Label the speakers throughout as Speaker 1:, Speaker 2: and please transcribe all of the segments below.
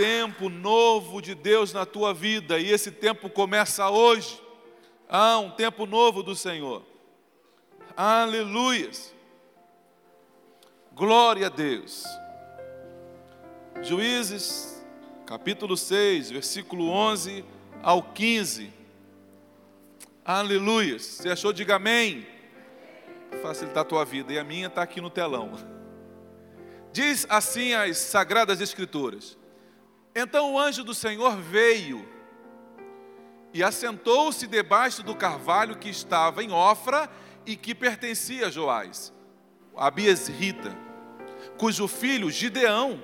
Speaker 1: Tempo novo de Deus na tua vida e esse tempo começa hoje. Há um tempo novo do Senhor. Aleluias. Glória a Deus. Juízes, capítulo 6, versículo 11 ao 15. Aleluias. Você achou? Diga amém. Facilitar a tua vida. E a minha está aqui no telão. Diz assim as Sagradas Escrituras: então o anjo do Senhor veio e assentou-se debaixo do carvalho que estava em Ofra e que pertencia a Joás, Abias Rita, cujo filho Gideão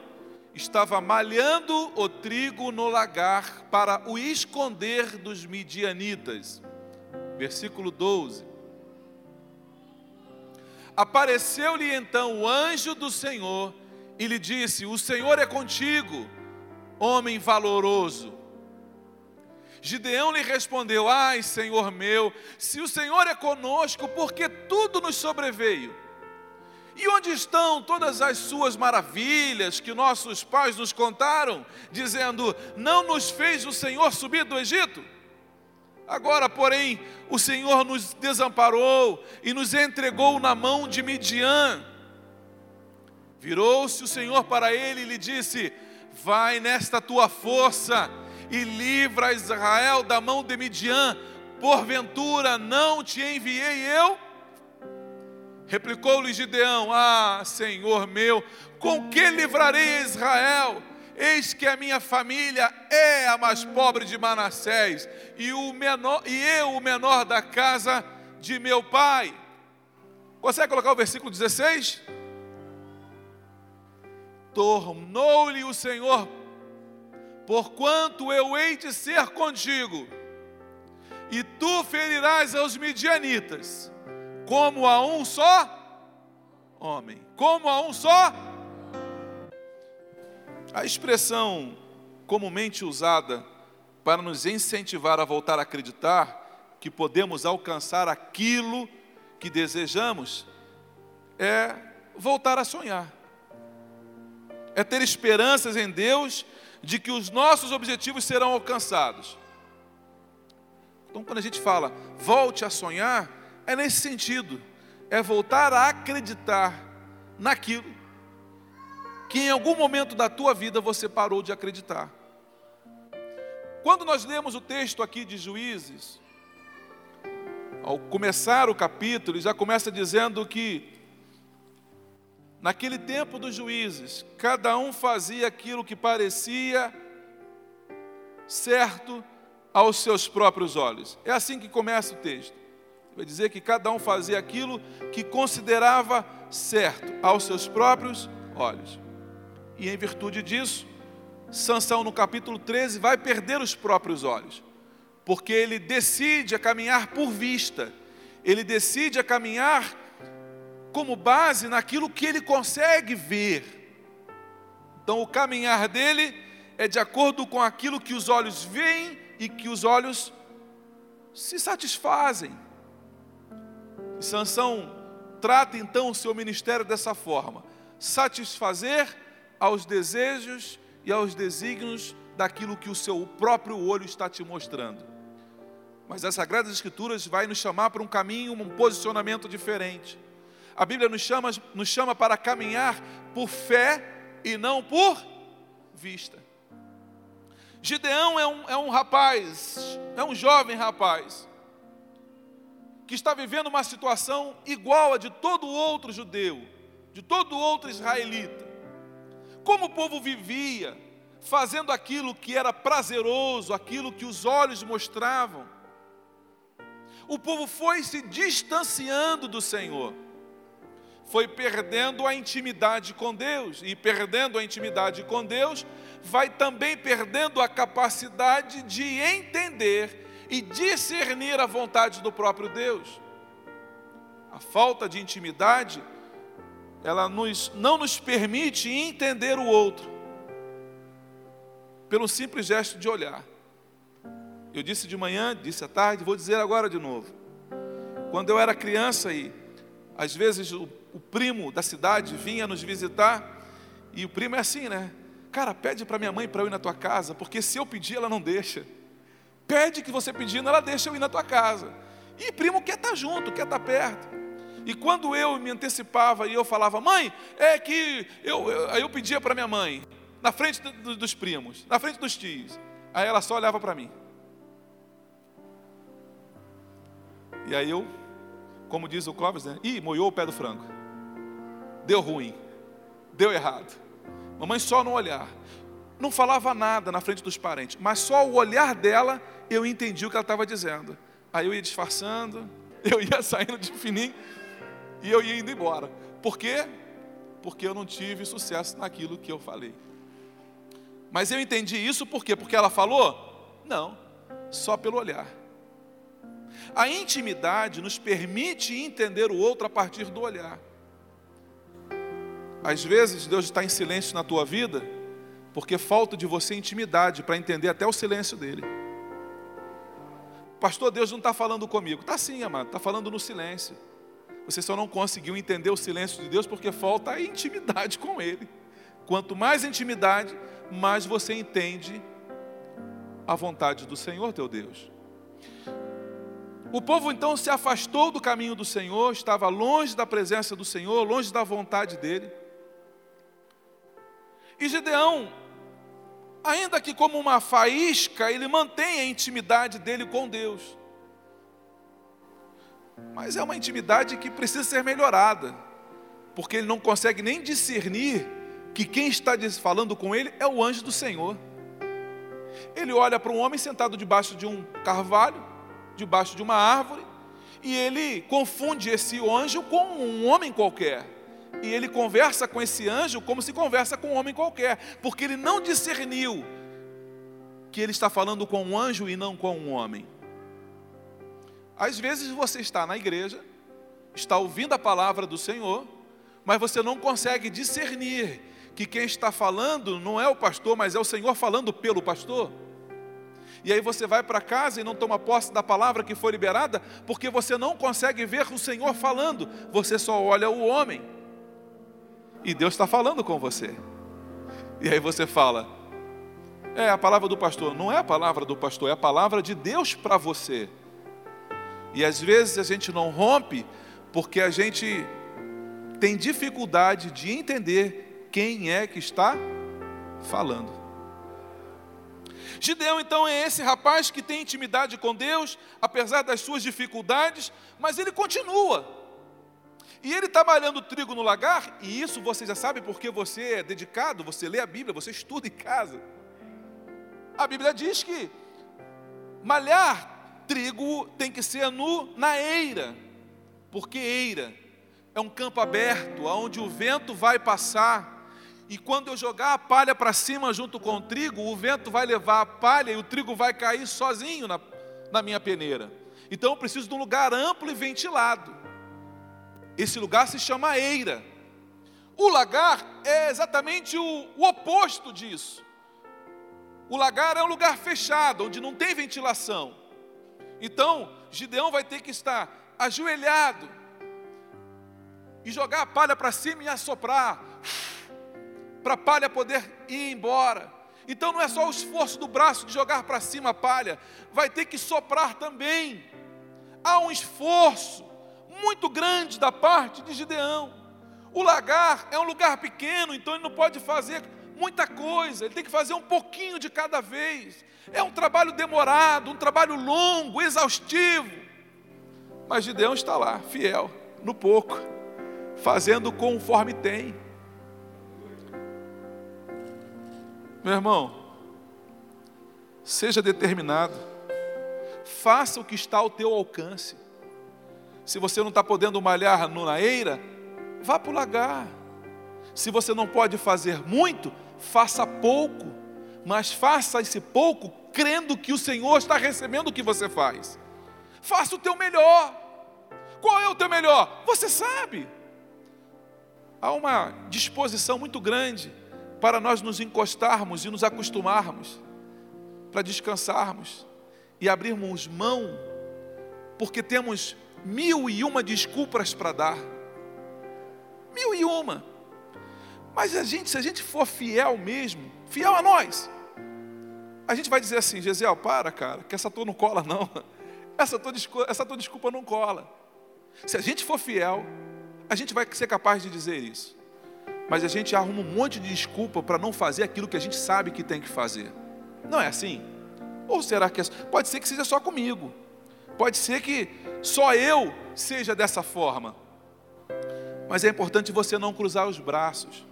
Speaker 1: estava malhando o trigo no lagar para o esconder dos midianitas. Versículo 12. Apareceu-lhe então o anjo do Senhor e lhe disse: O Senhor é contigo homem valoroso. Gideão lhe respondeu: Ai, Senhor meu, se o Senhor é conosco, porque tudo nos sobreveio. E onde estão todas as suas maravilhas que nossos pais nos contaram, dizendo: Não nos fez o Senhor subir do Egito? Agora, porém, o Senhor nos desamparou e nos entregou na mão de Midian. Virou-se o Senhor para ele e lhe disse: Vai nesta tua força e livra Israel da mão de Midian. Porventura não te enviei eu? Replicou-lhe Gideão: Ah, Senhor meu, com que livrarei Israel? Eis que a minha família é a mais pobre de Manassés, e, o menor, e eu o menor da casa de meu pai. Consegue colocar o versículo 16? Tornou-lhe o Senhor, porquanto eu hei de ser contigo, e tu ferirás aos midianitas, como a um só homem, como a um só. A expressão comumente usada para nos incentivar a voltar a acreditar que podemos alcançar aquilo que desejamos é voltar a sonhar é ter esperanças em Deus de que os nossos objetivos serão alcançados. Então, quando a gente fala volte a sonhar, é nesse sentido, é voltar a acreditar naquilo que em algum momento da tua vida você parou de acreditar. Quando nós lemos o texto aqui de Juízes, ao começar o capítulo, já começa dizendo que Naquele tempo dos juízes, cada um fazia aquilo que parecia certo aos seus próprios olhos. É assim que começa o texto. Vai dizer que cada um fazia aquilo que considerava certo aos seus próprios olhos. E em virtude disso, Sansão no capítulo 13 vai perder os próprios olhos, porque ele decide a caminhar por vista. Ele decide a caminhar como base naquilo que ele consegue ver. Então, o caminhar dele é de acordo com aquilo que os olhos veem e que os olhos se satisfazem. E Sansão trata então o seu ministério dessa forma: satisfazer aos desejos e aos desígnios daquilo que o seu próprio olho está te mostrando. Mas as Sagradas Escrituras vai nos chamar para um caminho, um posicionamento diferente. A Bíblia nos chama, nos chama para caminhar por fé e não por vista. Gideão é um, é um rapaz, é um jovem rapaz, que está vivendo uma situação igual a de todo outro judeu, de todo outro israelita. Como o povo vivia, fazendo aquilo que era prazeroso, aquilo que os olhos mostravam. O povo foi se distanciando do Senhor, foi perdendo a intimidade com Deus, e perdendo a intimidade com Deus, vai também perdendo a capacidade de entender e discernir a vontade do próprio Deus. A falta de intimidade, ela nos, não nos permite entender o outro, pelo simples gesto de olhar. Eu disse de manhã, disse à tarde, vou dizer agora de novo. Quando eu era criança e às vezes o, o primo da cidade vinha nos visitar, e o primo é assim, né? Cara, pede para minha mãe para eu ir na tua casa, porque se eu pedir, ela não deixa. Pede que você pedindo, ela deixa eu ir na tua casa. E primo quer estar tá junto, quer estar tá perto. E quando eu me antecipava e eu falava, mãe, é que eu, eu aí eu pedia para minha mãe, na frente do, dos primos, na frente dos tios. Aí ela só olhava para mim. E aí eu, como diz o Clóvis, né? Ih, moiou o pé do frango. Deu ruim. Deu errado. Mamãe só no olhar. Não falava nada na frente dos parentes, mas só o olhar dela eu entendi o que ela estava dizendo. Aí eu ia disfarçando, eu ia saindo de fininho e eu ia indo embora. Por quê? Porque eu não tive sucesso naquilo que eu falei. Mas eu entendi isso por quê? Porque ela falou? Não, só pelo olhar. A intimidade nos permite entender o outro a partir do olhar. Às vezes Deus está em silêncio na tua vida, porque falta de você intimidade para entender até o silêncio dele. Pastor, Deus não está falando comigo. Está sim, amado, está falando no silêncio. Você só não conseguiu entender o silêncio de Deus porque falta a intimidade com Ele. Quanto mais intimidade, mais você entende a vontade do Senhor teu Deus. O povo então se afastou do caminho do Senhor, estava longe da presença do Senhor, longe da vontade dele. E Gideão, ainda que como uma faísca, ele mantém a intimidade dele com Deus. Mas é uma intimidade que precisa ser melhorada, porque ele não consegue nem discernir que quem está falando com ele é o anjo do Senhor. Ele olha para um homem sentado debaixo de um carvalho, debaixo de uma árvore, e ele confunde esse anjo com um homem qualquer e ele conversa com esse anjo como se conversa com um homem qualquer, porque ele não discerniu que ele está falando com um anjo e não com um homem. Às vezes você está na igreja, está ouvindo a palavra do Senhor, mas você não consegue discernir que quem está falando não é o pastor, mas é o Senhor falando pelo pastor. E aí você vai para casa e não toma posse da palavra que foi liberada, porque você não consegue ver o Senhor falando, você só olha o homem e Deus está falando com você. E aí você fala: é a palavra do pastor. Não é a palavra do pastor, é a palavra de Deus para você. E às vezes a gente não rompe porque a gente tem dificuldade de entender quem é que está falando. Gideão, então, é esse rapaz que tem intimidade com Deus, apesar das suas dificuldades, mas ele continua. E ele está malhando trigo no lagar, e isso você já sabe porque você é dedicado, você lê a Bíblia, você estuda em casa. A Bíblia diz que malhar trigo tem que ser no, na eira, porque eira é um campo aberto, onde o vento vai passar, e quando eu jogar a palha para cima junto com o trigo, o vento vai levar a palha e o trigo vai cair sozinho na, na minha peneira. Então eu preciso de um lugar amplo e ventilado. Esse lugar se chama eira. O lagar é exatamente o, o oposto disso. O lagar é um lugar fechado, onde não tem ventilação. Então, Gideão vai ter que estar ajoelhado e jogar a palha para cima e assoprar, para a palha poder ir embora. Então, não é só o esforço do braço de jogar para cima a palha, vai ter que soprar também. Há um esforço muito grande da parte de Gideão. O lagar é um lugar pequeno, então ele não pode fazer muita coisa, ele tem que fazer um pouquinho de cada vez. É um trabalho demorado, um trabalho longo, exaustivo. Mas Gideão está lá, fiel, no pouco, fazendo conforme tem. Meu irmão, seja determinado, faça o que está ao teu alcance. Se você não está podendo malhar na eira, vá para o lagar. Se você não pode fazer muito, faça pouco, mas faça esse pouco crendo que o Senhor está recebendo o que você faz. Faça o teu melhor. Qual é o teu melhor? Você sabe. Há uma disposição muito grande para nós nos encostarmos e nos acostumarmos, para descansarmos e abrirmos mão, porque temos mil e uma desculpas para dar. Mil e uma. Mas a gente, se a gente for fiel mesmo, fiel a nós, a gente vai dizer assim, Gesiel, para, cara, que essa tua não cola, não. Essa tua, desculpa, essa tua desculpa não cola. Se a gente for fiel, a gente vai ser capaz de dizer isso. Mas a gente arruma um monte de desculpa para não fazer aquilo que a gente sabe que tem que fazer. Não é assim? Ou será que é... pode ser que seja só comigo? Pode ser que só eu seja dessa forma. Mas é importante você não cruzar os braços.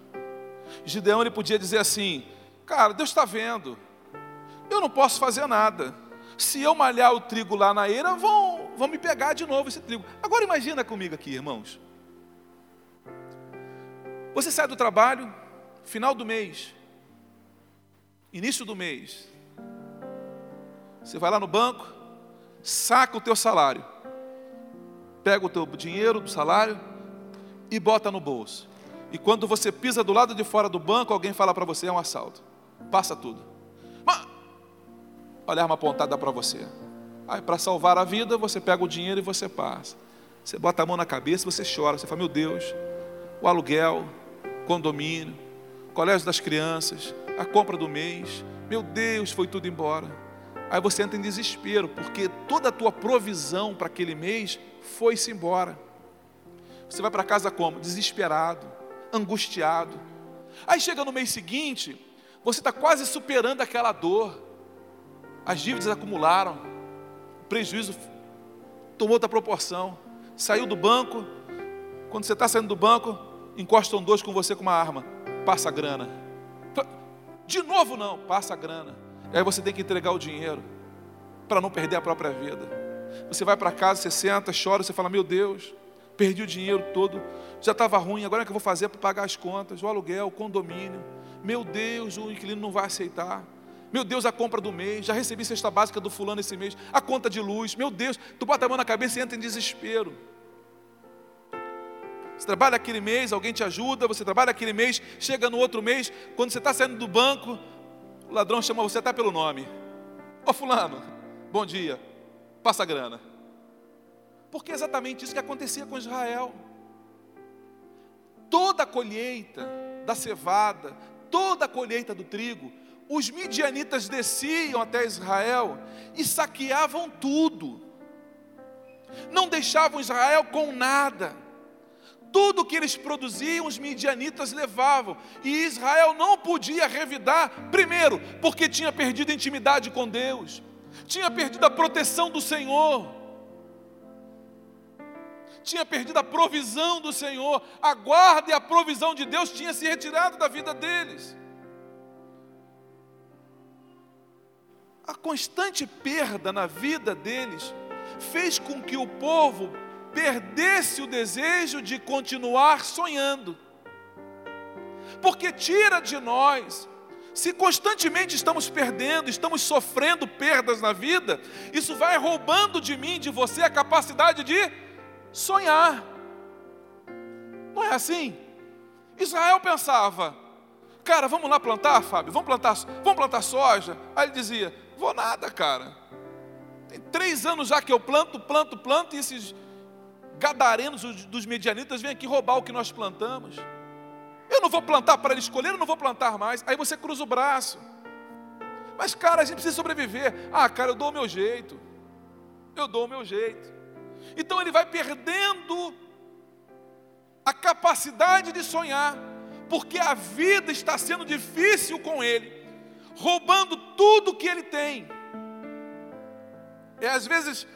Speaker 1: Gideão ele podia dizer assim: Cara, Deus está vendo. Eu não posso fazer nada. Se eu malhar o trigo lá na eira, vão, vão me pegar de novo esse trigo. Agora imagina comigo aqui, irmãos. Você sai do trabalho, final do mês, início do mês. Você vai lá no banco, saca o teu salário, pega o teu dinheiro do salário e bota no bolso. E quando você pisa do lado de fora do banco, alguém fala para você, é um assalto. Passa tudo. Mas, olha a arma apontada para você. Aí, para salvar a vida, você pega o dinheiro e você passa. Você bota a mão na cabeça você chora. Você fala, meu Deus, o aluguel, condomínio, colégio das crianças, a compra do mês. Meu Deus, foi tudo embora. Aí você entra em desespero, porque toda a tua provisão para aquele mês foi-se embora. Você vai para casa como? Desesperado, angustiado. Aí chega no mês seguinte, você está quase superando aquela dor. As dívidas acumularam, o prejuízo tomou outra proporção. Saiu do banco, quando você está saindo do banco, encostam dois com você com uma arma, passa a grana. De novo não, passa a grana. E aí você tem que entregar o dinheiro para não perder a própria vida. Você vai para casa, você senta, chora, você fala: Meu Deus, perdi o dinheiro todo, já estava ruim, agora é que eu vou fazer para pagar as contas, o aluguel, o condomínio. Meu Deus, o inquilino não vai aceitar. Meu Deus, a compra do mês, já recebi cesta básica do fulano esse mês, a conta de luz. Meu Deus, tu bota a mão na cabeça e entra em desespero. Você trabalha aquele mês, alguém te ajuda, você trabalha aquele mês, chega no outro mês, quando você está saindo do banco, o ladrão chama você até pelo nome. Ô fulano, bom dia, passa a grana. Porque é exatamente isso que acontecia com Israel. Toda a colheita da cevada, toda a colheita do trigo, os midianitas desciam até Israel e saqueavam tudo. Não deixavam Israel com nada tudo que eles produziam, os midianitas levavam. E Israel não podia revidar, primeiro, porque tinha perdido a intimidade com Deus, tinha perdido a proteção do Senhor, tinha perdido a provisão do Senhor, a guarda e a provisão de Deus tinha se retirado da vida deles. A constante perda na vida deles fez com que o povo perdesse o desejo de continuar sonhando. Porque tira de nós, se constantemente estamos perdendo, estamos sofrendo perdas na vida, isso vai roubando de mim, de você, a capacidade de sonhar. Não é assim? Israel pensava, cara, vamos lá plantar, Fábio, vamos plantar, vamos plantar soja. Aí ele dizia, vou nada, cara. Tem três anos já que eu planto, planto, planto, e esses gadarenos dos medianitas vêm aqui roubar o que nós plantamos. Eu não vou plantar para ele escolher, eu não vou plantar mais. Aí você cruza o braço. Mas, cara, a gente precisa sobreviver. Ah, cara, eu dou o meu jeito. Eu dou o meu jeito. Então ele vai perdendo a capacidade de sonhar, porque a vida está sendo difícil com ele, roubando tudo que ele tem. É às vezes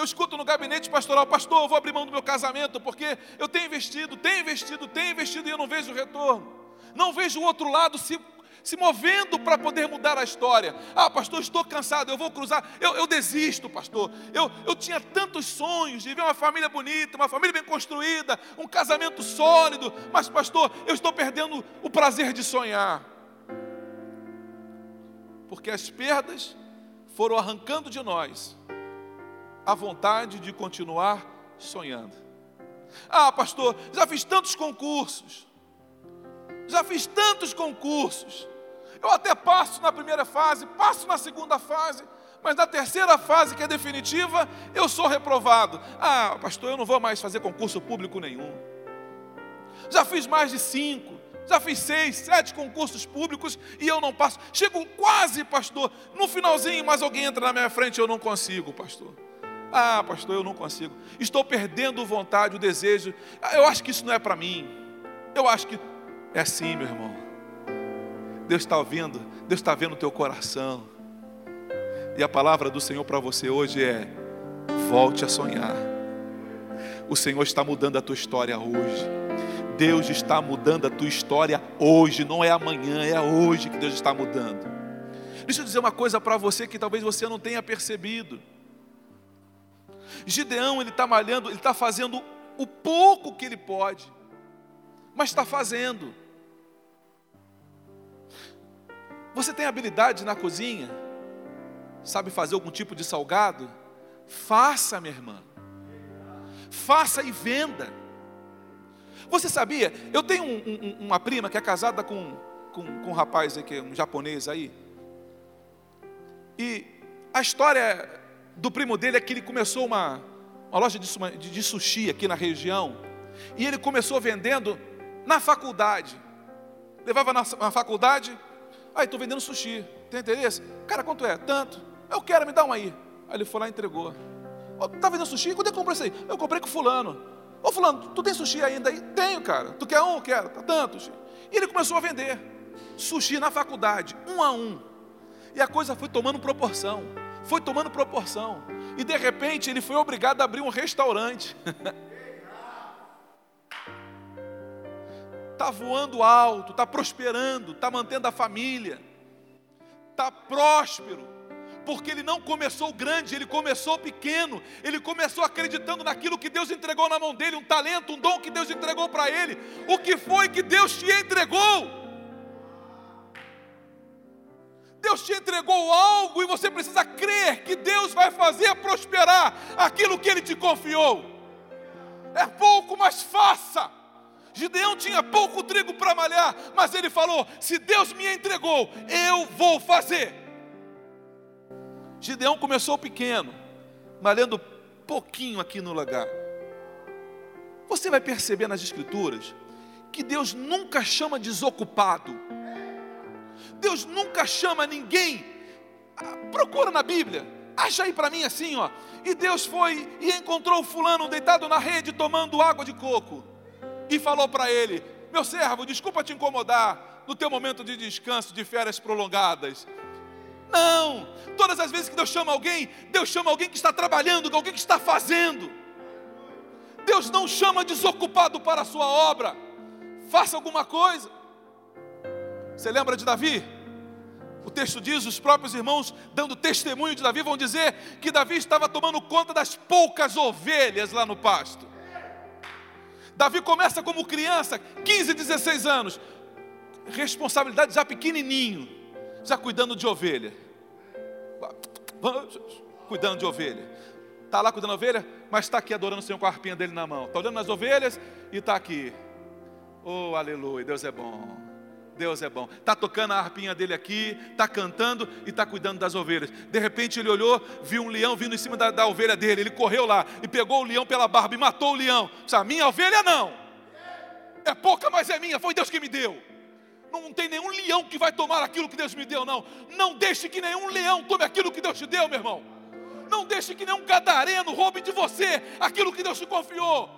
Speaker 1: eu escuto no gabinete pastoral, pastor, eu vou abrir mão do meu casamento, porque eu tenho investido, tenho investido, tenho investido e eu não vejo retorno. Não vejo o outro lado se, se movendo para poder mudar a história. Ah, pastor, estou cansado, eu vou cruzar, eu, eu desisto, pastor. Eu, eu tinha tantos sonhos de ver uma família bonita, uma família bem construída, um casamento sólido, mas, pastor, eu estou perdendo o prazer de sonhar. Porque as perdas foram arrancando de nós a vontade de continuar sonhando. Ah, pastor, já fiz tantos concursos, já fiz tantos concursos. Eu até passo na primeira fase, passo na segunda fase, mas na terceira fase, que é definitiva, eu sou reprovado. Ah, pastor, eu não vou mais fazer concurso público nenhum. Já fiz mais de cinco, já fiz seis, sete concursos públicos e eu não passo. Chego quase, pastor, no finalzinho, mas alguém entra na minha frente e eu não consigo, pastor. Ah, pastor, eu não consigo. Estou perdendo vontade, o desejo. Eu acho que isso não é para mim. Eu acho que é assim, meu irmão. Deus está ouvindo, Deus está vendo o teu coração. E a palavra do Senhor para você hoje é: volte a sonhar. O Senhor está mudando a tua história hoje. Deus está mudando a tua história hoje, não é amanhã, é hoje que Deus está mudando. Deixa eu dizer uma coisa para você que talvez você não tenha percebido. Gideão, ele está malhando, ele está fazendo o pouco que ele pode, mas está fazendo. Você tem habilidade na cozinha? Sabe fazer algum tipo de salgado? Faça, minha irmã. Faça e venda. Você sabia? Eu tenho um, um, uma prima que é casada com, com, com um rapaz aqui, um japonês aí. E a história do primo dele é que ele começou uma, uma loja de, de, sushi aqui na região. E ele começou vendendo na faculdade. Levava na, na faculdade, Aí, estou vendendo sushi. Tem interesse? Cara, quanto é? Tanto. Eu quero, me dá um aí. Aí ele foi lá e entregou. Oh, vendendo sushi? Quando é que comprou isso aí? Eu comprei com fulano. Ô fulano, tu tem sushi ainda aí? Tenho, cara. Tu quer um? Quero. Tá tanto. E ele começou a vender sushi na faculdade, um a um. E a coisa foi tomando proporção. Foi tomando proporção. E de repente ele foi obrigado a abrir um restaurante. está voando alto, está prosperando, está mantendo a família, está próspero, porque ele não começou grande, ele começou pequeno, ele começou acreditando naquilo que Deus entregou na mão dele, um talento, um dom que Deus entregou para ele. O que foi que Deus te entregou? Deus te entregou algo e você precisa crer que Deus vai fazer prosperar aquilo que Ele te confiou. É pouco, mas faça. Gideão tinha pouco trigo para malhar, mas ele falou: se Deus me entregou, eu vou fazer. Gideão começou pequeno, malhando pouquinho aqui no lagar. Você vai perceber nas Escrituras que Deus nunca chama desocupado, Deus nunca chama ninguém. Ah, procura na Bíblia, acha aí para mim assim, ó. E Deus foi e encontrou fulano deitado na rede tomando água de coco e falou para ele: Meu servo, desculpa te incomodar no teu momento de descanso, de férias prolongadas. Não, todas as vezes que Deus chama alguém, Deus chama alguém que está trabalhando, alguém que está fazendo. Deus não chama desocupado para a sua obra. Faça alguma coisa. Você lembra de Davi? O texto diz: os próprios irmãos, dando testemunho de Davi, vão dizer que Davi estava tomando conta das poucas ovelhas lá no pasto. Davi começa como criança, 15, 16 anos, responsabilidade já pequenininho, já cuidando de ovelha. Cuidando de ovelha. Está lá cuidando de ovelha, mas está aqui adorando o Senhor com a arpinha dele na mão. Está olhando nas ovelhas e está aqui. Oh, aleluia, Deus é bom. Deus é bom. Está tocando a harpinha dele aqui, está cantando e está cuidando das ovelhas. De repente ele olhou, viu um leão vindo em cima da, da, ovelha dele. Ele correu lá e pegou o leão pela barba e matou o leão. Disse, a minha ovelha não. É pouca, mas é minha. Foi Deus que me deu. Não tem nenhum leão que vai tomar aquilo que Deus me deu, não. Não deixe que nenhum leão tome aquilo que Deus te deu, meu irmão. Não deixe que nenhum gadareno roube de você aquilo que Deus te confiou.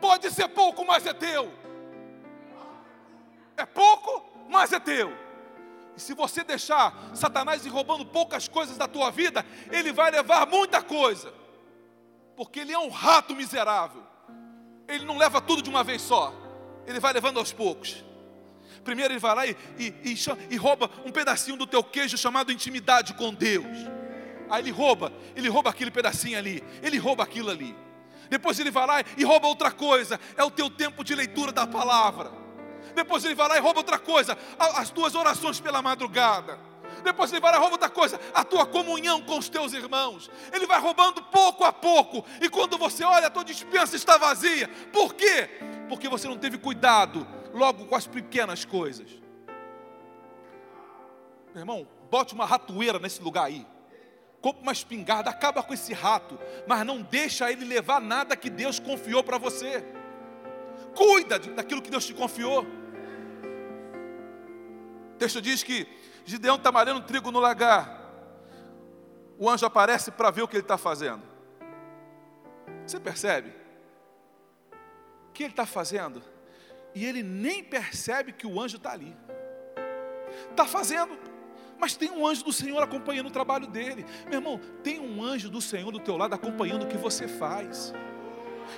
Speaker 1: Pode ser pouco, mas é teu. É pouco, mas é teu. E se você deixar Satanás ir roubando poucas coisas da tua vida, ele vai levar muita coisa. Porque ele é um rato miserável. Ele não leva tudo de uma vez só. Ele vai levando aos poucos. Primeiro ele vai lá e, e, e, e rouba um pedacinho do teu queijo chamado intimidade com Deus. Aí ele rouba, ele rouba aquele pedacinho ali, ele rouba aquilo ali. Depois ele vai lá e rouba outra coisa, é o teu tempo de leitura da palavra. Depois ele vai lá e rouba outra coisa, as tuas orações pela madrugada. Depois ele vai lá e rouba outra coisa, a tua comunhão com os teus irmãos. Ele vai roubando pouco a pouco, e quando você olha, a tua dispensa está vazia. Por quê? Porque você não teve cuidado logo com as pequenas coisas. Meu irmão, bote uma ratoeira nesse lugar aí. Compre uma espingarda, acaba com esse rato, mas não deixa ele levar nada que Deus confiou para você. Cuida daquilo que Deus te confiou. O texto diz que Gideão está malhando trigo no lagar. O anjo aparece para ver o que ele está fazendo. Você percebe? O que ele está fazendo? e ele nem percebe que o anjo está ali. Está fazendo, mas tem um anjo do Senhor acompanhando o trabalho dele. Meu irmão, tem um anjo do Senhor do teu lado acompanhando o que você faz.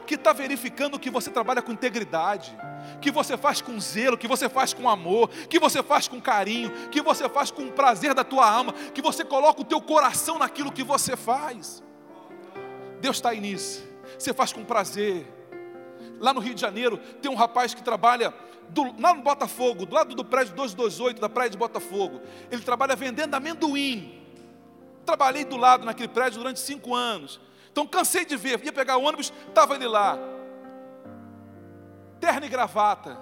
Speaker 1: Que está verificando que você trabalha com integridade, que você faz com zelo, que você faz com amor, que você faz com carinho, que você faz com o prazer da tua alma, que você coloca o teu coração naquilo que você faz. Deus está aí nisso. Você faz com prazer, Lá no Rio de Janeiro, tem um rapaz que trabalha do, lá no Botafogo, do lado do prédio 228 da praia de Botafogo. Ele trabalha vendendo amendoim. Trabalhei do lado naquele prédio durante cinco anos. Então cansei de ver, ia pegar o ônibus, estava ele lá. Terno e gravata.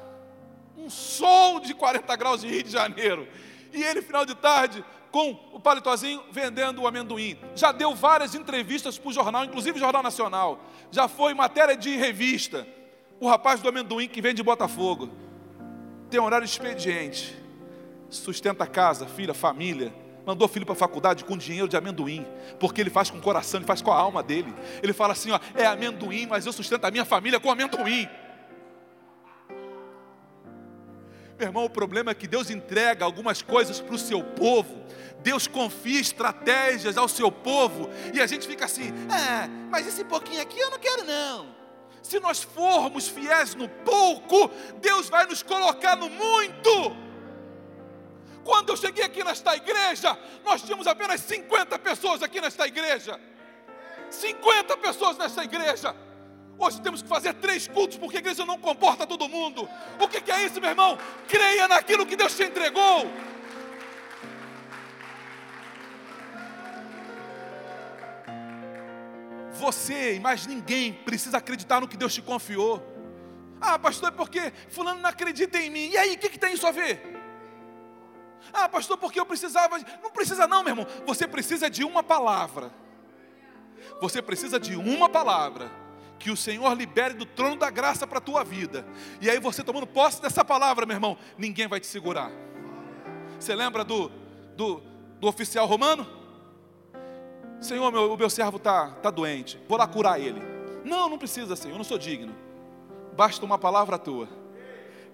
Speaker 1: Um sol de 40 graus de Rio de Janeiro. E ele, final de tarde, com o palitozinho vendendo o amendoim. Já deu várias entrevistas para o jornal, inclusive Jornal Nacional. Já foi matéria de revista. O rapaz do amendoim que vem de Botafogo tem horário expediente, sustenta a casa, filha, família, mandou filho para a faculdade com dinheiro de amendoim, porque ele faz com o coração, ele faz com a alma dele. Ele fala assim: ó, é amendoim, mas eu sustento a minha família com amendoim. Meu irmão, o problema é que Deus entrega algumas coisas para o seu povo, Deus confia estratégias ao seu povo, e a gente fica assim: ah, mas esse pouquinho aqui eu não quero não. Se nós formos fiéis no pouco, Deus vai nos colocar no muito. Quando eu cheguei aqui nesta igreja, nós tínhamos apenas 50 pessoas aqui nesta igreja. 50 pessoas nesta igreja. Hoje temos que fazer três cultos porque a igreja não comporta todo mundo. O que é isso, meu irmão? Creia naquilo que Deus te entregou. Você e mais ninguém precisa acreditar no que Deus te confiou. Ah, pastor, é porque fulano não acredita em mim. E aí, o que, que tem isso a ver? Ah, pastor, porque eu precisava. Não precisa, não, meu irmão. Você precisa de uma palavra. Você precisa de uma palavra que o Senhor libere do trono da graça para a tua vida. E aí você tomando posse dessa palavra, meu irmão, ninguém vai te segurar. Você lembra do, do, do oficial romano? Senhor, meu, o meu servo está tá doente, vou lá curar ele. Não, não precisa, Senhor, eu não sou digno. Basta uma palavra tua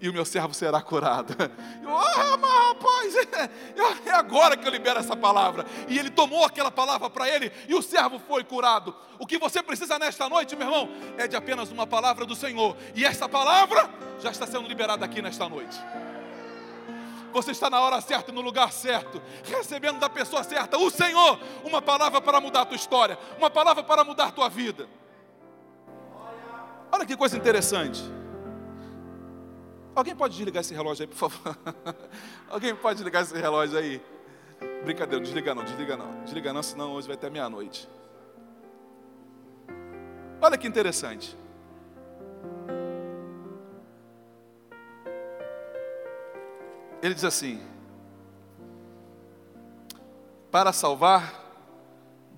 Speaker 1: e o meu servo será curado. Mas rapaz, é, é agora que eu libero essa palavra. E ele tomou aquela palavra para ele e o servo foi curado. O que você precisa nesta noite, meu irmão, é de apenas uma palavra do Senhor. E essa palavra já está sendo liberada aqui nesta noite. Você está na hora certa, no lugar certo, recebendo da pessoa certa, o Senhor, uma palavra para mudar a tua história, uma palavra para mudar a tua vida. Olha que coisa interessante. Alguém pode desligar esse relógio aí, por favor? Alguém pode desligar esse relógio aí? Brincadeira, desliga não, desliga não. Desliga não, senão hoje vai até meia-noite. Olha que interessante. Ele diz assim: para salvar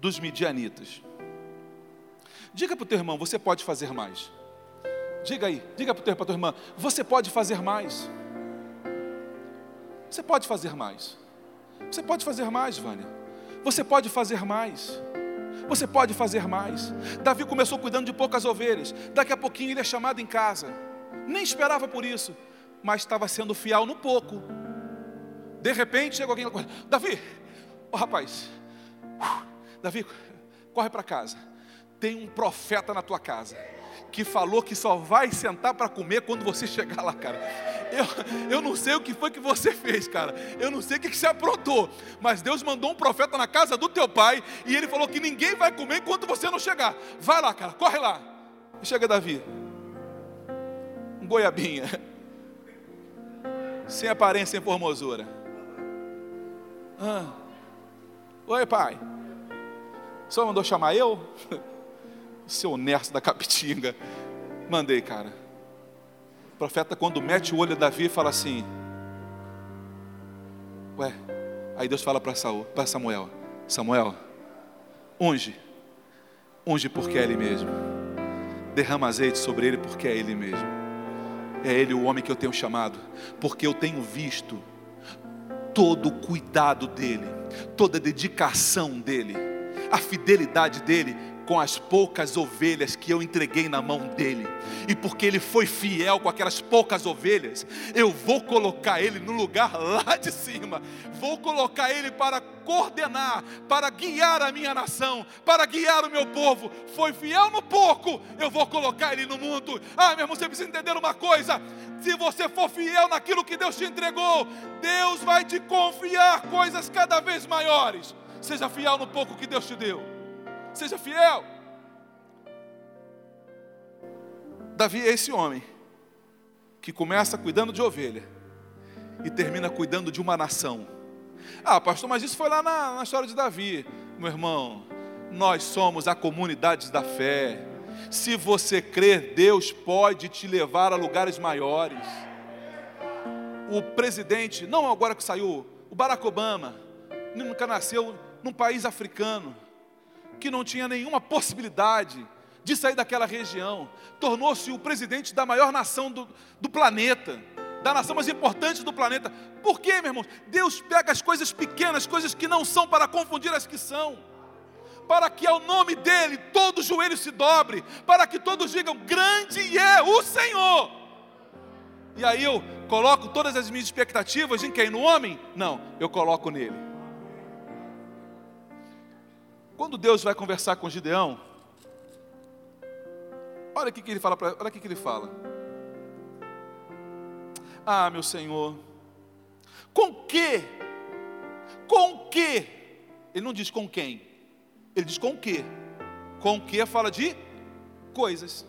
Speaker 1: dos midianitas. Diga para o teu irmão, você pode fazer mais. Diga aí, diga para a tua irmã, você pode fazer mais. Você pode fazer mais. Você pode fazer mais, Vânia. Você pode fazer mais. Você pode fazer mais. Davi começou cuidando de poucas ovelhas. Daqui a pouquinho ele é chamado em casa. Nem esperava por isso, mas estava sendo fiel no pouco. De repente chega alguém lá, Davi, oh, rapaz, Davi, corre para casa. Tem um profeta na tua casa que falou que só vai sentar para comer quando você chegar lá, cara. eu, eu não sei o que foi que você fez, cara. Eu não sei o que, que você aprontou. Mas Deus mandou um profeta na casa do teu pai. E ele falou que ninguém vai comer enquanto você não chegar. Vai lá, cara, corre lá. E chega Davi. Um goiabinha. Sem aparência, sem formosura. Ah. Oi, pai. Senhor mandou chamar eu? Seu honesto da Capitinga. Mandei, cara. O profeta, quando mete o olho a Davi, fala assim: Ué, aí Deus fala para Samuel: Samuel, unge, unge porque é Ele mesmo. Derrama azeite sobre ele porque é Ele mesmo. É Ele o homem que eu tenho chamado, porque eu tenho visto todo o cuidado dele, toda a dedicação dele, a fidelidade dele com as poucas ovelhas que eu entreguei na mão dele. E porque ele foi fiel com aquelas poucas ovelhas, eu vou colocar ele no lugar lá de cima. Vou colocar ele para coordenar, para guiar a minha nação, para guiar o meu povo. Foi fiel no pouco, eu vou colocar ele no mundo. Ah, meu irmão, você precisa entender uma coisa: se você for fiel naquilo que Deus te entregou, Deus vai te confiar coisas cada vez maiores. Seja fiel no pouco que Deus te deu. Seja fiel. Davi é esse homem que começa cuidando de ovelha e termina cuidando de uma nação. Ah, pastor, mas isso foi lá na, na história de Davi. Meu irmão, nós somos a comunidade da fé. Se você crer, Deus pode te levar a lugares maiores. O presidente, não agora que saiu, o Barack Obama, nunca nasceu num país africano que não tinha nenhuma possibilidade de sair daquela região, tornou-se o presidente da maior nação do, do planeta, da nação mais importante do planeta. Por quê, meu irmão? Deus pega as coisas pequenas, coisas que não são, para confundir as que são. Para que ao nome dele todo joelho se dobre, para que todos digam: Grande é o Senhor. E aí eu coloco todas as minhas expectativas em quem? No homem? Não, eu coloco nele. Quando Deus vai conversar com Gideão, olha o que ele fala, olha o que ele fala. Ah, meu Senhor, com que? Com que? Ele não diz com quem, ele diz com que. Com que fala de coisas.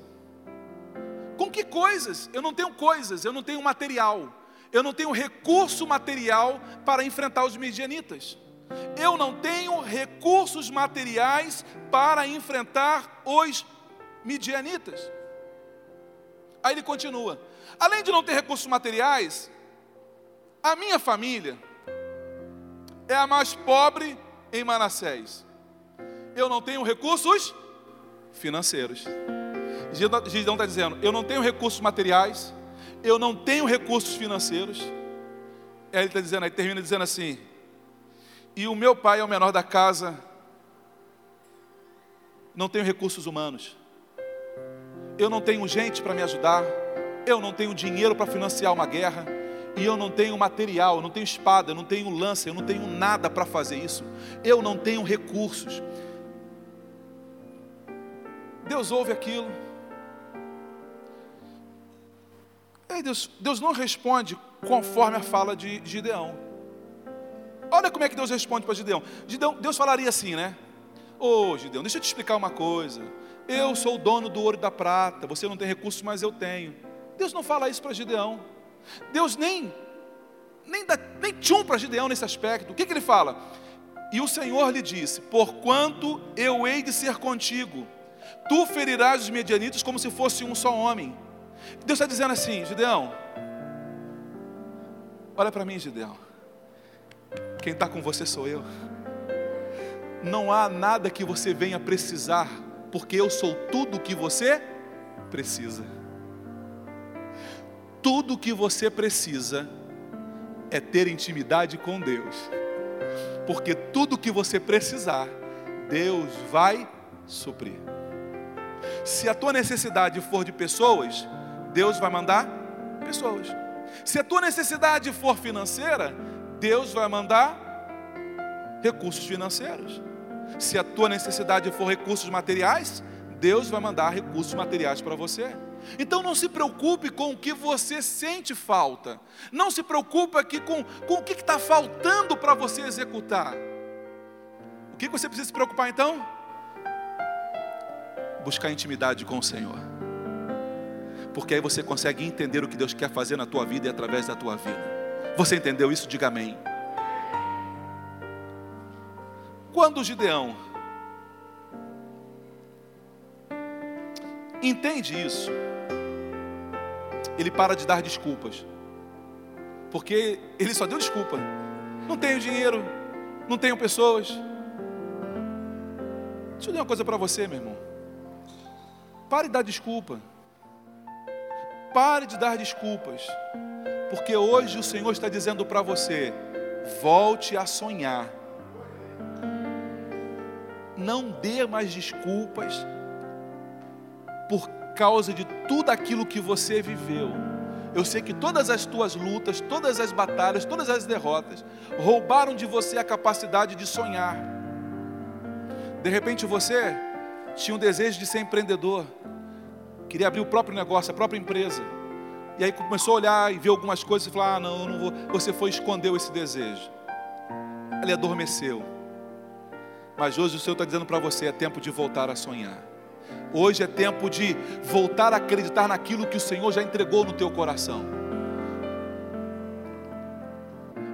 Speaker 1: Com que coisas? Eu não tenho coisas, eu não tenho material, eu não tenho recurso material para enfrentar os midianitas eu não tenho recursos materiais para enfrentar os midianitas. Aí ele continua: além de não ter recursos materiais, a minha família é a mais pobre em Manassés. Eu não tenho recursos financeiros. Gideão está dizendo: eu não tenho recursos materiais, eu não tenho recursos financeiros. Aí ele está dizendo, aí termina dizendo assim: e o meu pai é o menor da casa, não tenho recursos humanos, eu não tenho gente para me ajudar, eu não tenho dinheiro para financiar uma guerra, e eu não tenho material, eu não tenho espada, eu não tenho lança, eu não tenho nada para fazer isso, eu não tenho recursos. Deus ouve aquilo. Deus, Deus não responde conforme a fala de Gideão. Olha como é que Deus responde para Gideão. Gideão. Deus falaria assim, né? Ô oh, Gideão, deixa eu te explicar uma coisa. Eu sou o dono do ouro e da prata. Você não tem recursos, mas eu tenho. Deus não fala isso para Gideão. Deus nem nem dá nem tchum para Gideão nesse aspecto. O que, que ele fala? E o Senhor lhe disse: Porquanto eu hei de ser contigo, tu ferirás os medianitas como se fosse um só homem. Deus está dizendo assim, Gideão. Olha para mim, Gideão. Quem está com você sou eu. Não há nada que você venha precisar, porque eu sou tudo que você precisa. Tudo que você precisa é ter intimidade com Deus, porque tudo que você precisar, Deus vai suprir. Se a tua necessidade for de pessoas, Deus vai mandar pessoas. Se a tua necessidade for financeira, Deus vai mandar recursos financeiros. Se a tua necessidade for recursos materiais, Deus vai mandar recursos materiais para você. Então não se preocupe com o que você sente falta. Não se preocupe aqui com, com o que está faltando para você executar. O que você precisa se preocupar então? Buscar intimidade com o Senhor. Porque aí você consegue entender o que Deus quer fazer na tua vida e através da tua vida. Você entendeu isso? Diga amém. Quando Gideão entende isso, ele para de dar desculpas. Porque ele só deu desculpa. Não tenho dinheiro, não tenho pessoas. Deixa eu dizer uma coisa para você, meu irmão. Pare de dar desculpa. Pare de dar desculpas. Porque hoje o Senhor está dizendo para você: volte a sonhar. Não dê mais desculpas por causa de tudo aquilo que você viveu. Eu sei que todas as tuas lutas, todas as batalhas, todas as derrotas roubaram de você a capacidade de sonhar. De repente você tinha um desejo de ser empreendedor, queria abrir o próprio negócio, a própria empresa. E aí começou a olhar e ver algumas coisas e falar: Ah, não, não vou. Você foi escondeu esse desejo. Ele adormeceu. Mas hoje o Senhor está dizendo para você: é tempo de voltar a sonhar. Hoje é tempo de voltar a acreditar naquilo que o Senhor já entregou no teu coração.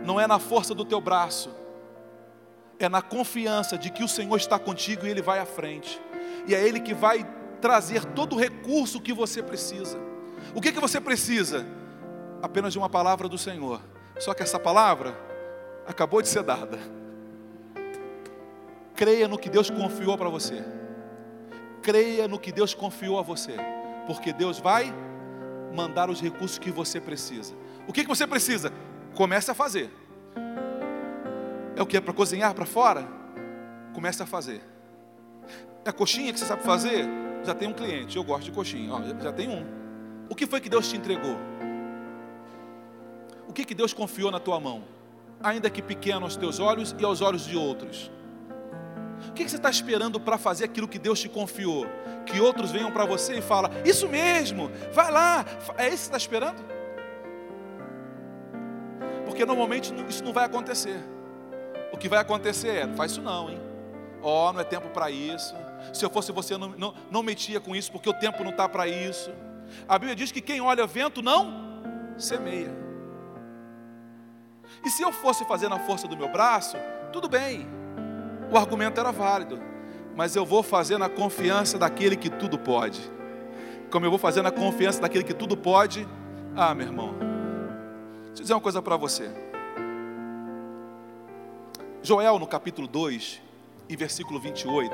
Speaker 1: Não é na força do teu braço, é na confiança de que o Senhor está contigo e Ele vai à frente. E é Ele que vai trazer todo o recurso que você precisa. O que, que você precisa? Apenas de uma palavra do Senhor. Só que essa palavra acabou de ser dada. Creia no que Deus confiou para você creia no que Deus confiou a você, porque Deus vai mandar os recursos que você precisa. O que, que você precisa? Comece a fazer. É o que? É para cozinhar para fora? Comece a fazer. É a coxinha que você sabe fazer? Já tem um cliente, eu gosto de coxinha, Ó, já tem um. O que foi que Deus te entregou? O que, que Deus confiou na tua mão? Ainda que pequeno aos teus olhos e aos olhos de outros. O que você está esperando para fazer aquilo que Deus te confiou? Que outros venham para você e falem, isso mesmo, vai lá. É isso que você está esperando? Porque normalmente isso não vai acontecer. O que vai acontecer é, não faz isso não, hein? Ó, oh, não é tempo para isso. Se eu fosse você, não, não, não metia com isso, porque o tempo não está para isso. A Bíblia diz que quem olha vento não semeia. E se eu fosse fazer na força do meu braço, tudo bem o argumento era válido, mas eu vou fazer na confiança daquele que tudo pode. Como eu vou fazer na confiança daquele que tudo pode, ah, meu irmão, deixa eu dizer uma coisa para você. Joel, no capítulo 2, e versículo 28,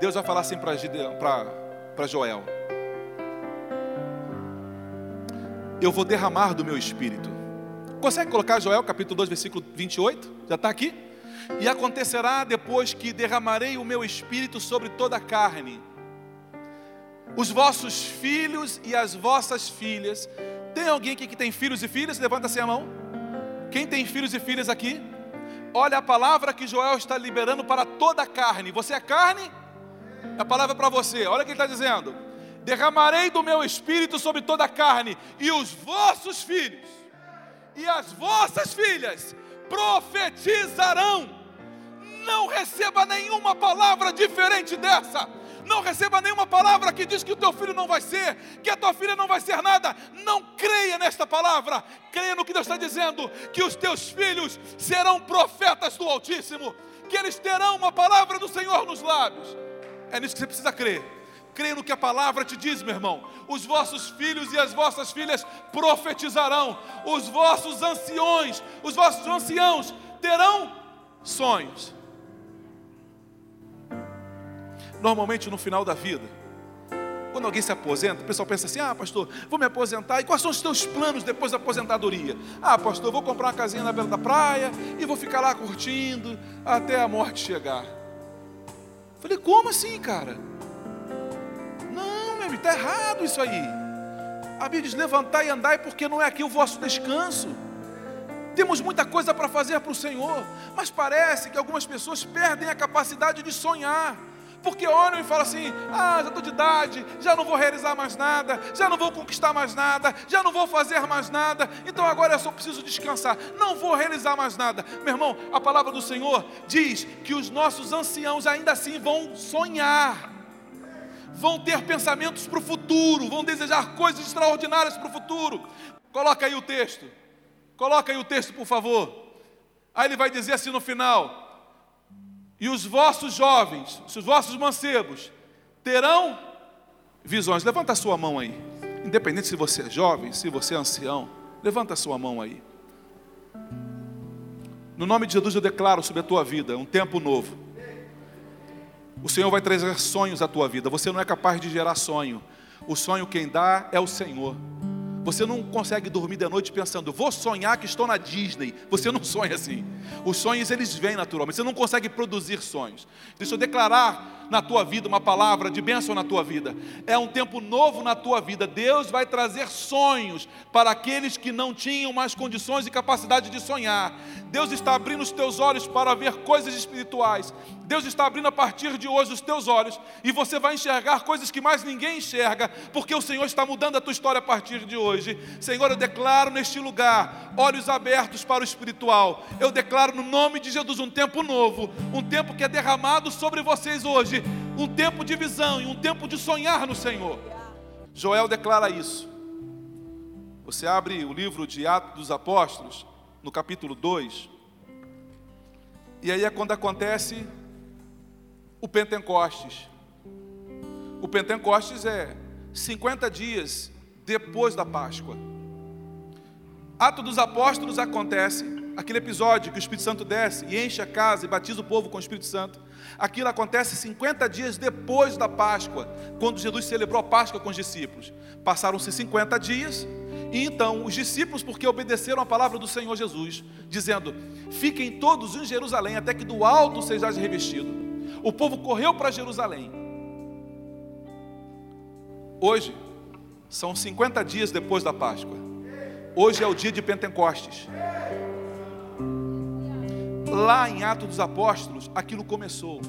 Speaker 1: Deus vai falar assim para Joel: Eu vou derramar do meu espírito. Consegue colocar Joel capítulo 2, versículo 28? Já está aqui? E acontecerá depois que derramarei o meu espírito sobre toda a carne. Os vossos filhos e as vossas filhas. Tem alguém aqui que tem filhos e filhas? Levanta assim a mão. Quem tem filhos e filhas aqui? Olha a palavra que Joel está liberando para toda a carne. Você é carne? A palavra é para você. Olha o que ele está dizendo. Derramarei do meu espírito sobre toda a carne, e os vossos filhos e as vossas filhas profetizarão. Não receba nenhuma palavra diferente dessa. Não receba nenhuma palavra que diz que o teu filho não vai ser, que a tua filha não vai ser nada. Não creia nesta palavra. Creia no que Deus está dizendo: que os teus filhos serão profetas do Altíssimo, que eles terão uma palavra do Senhor nos lábios. É nisso que você precisa crer. Creia no que a palavra te diz, meu irmão. Os vossos filhos e as vossas filhas profetizarão. Os vossos anciões, os vossos anciãos terão sonhos. Normalmente no final da vida, quando alguém se aposenta, o pessoal pensa assim: ah, pastor, vou me aposentar. E quais são os teus planos depois da aposentadoria? Ah, pastor, vou comprar uma casinha na beira da praia e vou ficar lá curtindo até a morte chegar. Falei, como assim, cara? Não, meu amigo, está errado isso aí. A Bíblia diz: levantai e andai, porque não é aqui o vosso descanso. Temos muita coisa para fazer para o Senhor, mas parece que algumas pessoas perdem a capacidade de sonhar porque olham e falam assim: ah, já estou de idade, já não vou realizar mais nada, já não vou conquistar mais nada, já não vou fazer mais nada, então agora eu só preciso descansar, não vou realizar mais nada. Meu irmão, a palavra do Senhor diz que os nossos anciãos ainda assim vão sonhar vão ter pensamentos para o futuro, vão desejar coisas extraordinárias para o futuro. Coloca aí o texto, coloca aí o texto, por favor. Aí ele vai dizer assim no final: E os vossos jovens, os vossos mancebos, terão visões. Levanta a sua mão aí, independente se você é jovem, se você é ancião, levanta a sua mão aí. No nome de Jesus eu declaro sobre a tua vida um tempo novo. O Senhor vai trazer sonhos à tua vida. Você não é capaz de gerar sonho. O sonho quem dá é o Senhor. Você não consegue dormir de noite pensando, vou sonhar que estou na Disney. Você não sonha assim. Os sonhos eles vêm naturalmente. Você não consegue produzir sonhos. Deixa eu declarar na tua vida uma palavra de bênção na tua vida. É um tempo novo na tua vida. Deus vai trazer sonhos para aqueles que não tinham mais condições e capacidade de sonhar. Deus está abrindo os teus olhos para ver coisas espirituais. Deus está abrindo a partir de hoje os teus olhos e você vai enxergar coisas que mais ninguém enxerga, porque o Senhor está mudando a tua história a partir de hoje. Senhor, eu declaro neste lugar olhos abertos para o espiritual. Eu declaro no nome de Jesus um tempo novo, um tempo que é derramado sobre vocês hoje, um tempo de visão e um tempo de sonhar no Senhor. Joel declara isso. Você abre o livro de Atos dos Apóstolos, no capítulo 2. E aí é quando acontece o Pentecostes. O Pentecostes é 50 dias depois da Páscoa. Ato dos Apóstolos acontece, aquele episódio que o Espírito Santo desce e enche a casa e batiza o povo com o Espírito Santo. Aquilo acontece 50 dias depois da Páscoa, quando Jesus celebrou a Páscoa com os discípulos. Passaram-se 50 dias, e então os discípulos, porque obedeceram a palavra do Senhor Jesus, dizendo: Fiquem todos em Jerusalém, até que do alto sejais revestido o povo correu para Jerusalém. Hoje, são 50 dias depois da Páscoa. Hoje é o dia de Pentecostes. Lá em Atos dos Apóstolos, aquilo começou.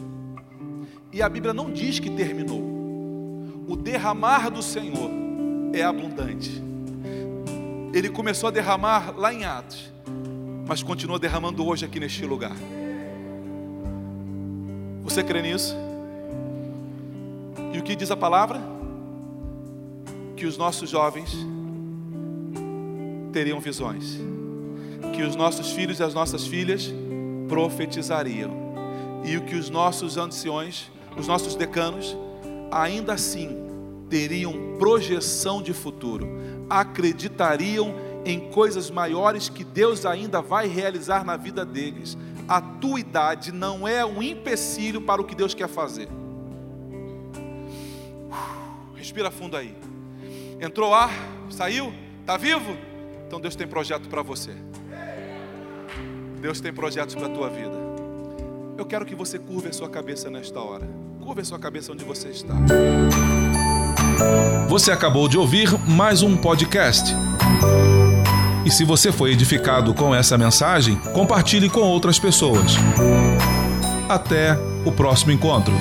Speaker 1: E a Bíblia não diz que terminou. O derramar do Senhor é abundante. Ele começou a derramar lá em Atos, mas continua derramando hoje aqui neste lugar. Você crê nisso? E o que diz a palavra? Que os nossos jovens teriam visões, que os nossos filhos e as nossas filhas profetizariam, e o que os nossos anciões, os nossos decanos, ainda assim teriam projeção de futuro, acreditariam em coisas maiores que Deus ainda vai realizar na vida deles, a tua idade não é um empecilho para o que Deus quer fazer. Respira fundo aí. Entrou ar, saiu, está vivo? Então Deus tem projeto para você. Deus tem projetos para a tua vida. Eu quero que você curve a sua cabeça nesta hora. Curve a sua cabeça onde você está.
Speaker 2: Você acabou de ouvir mais um podcast. E se você foi edificado com essa mensagem, compartilhe com outras pessoas. Até o próximo encontro.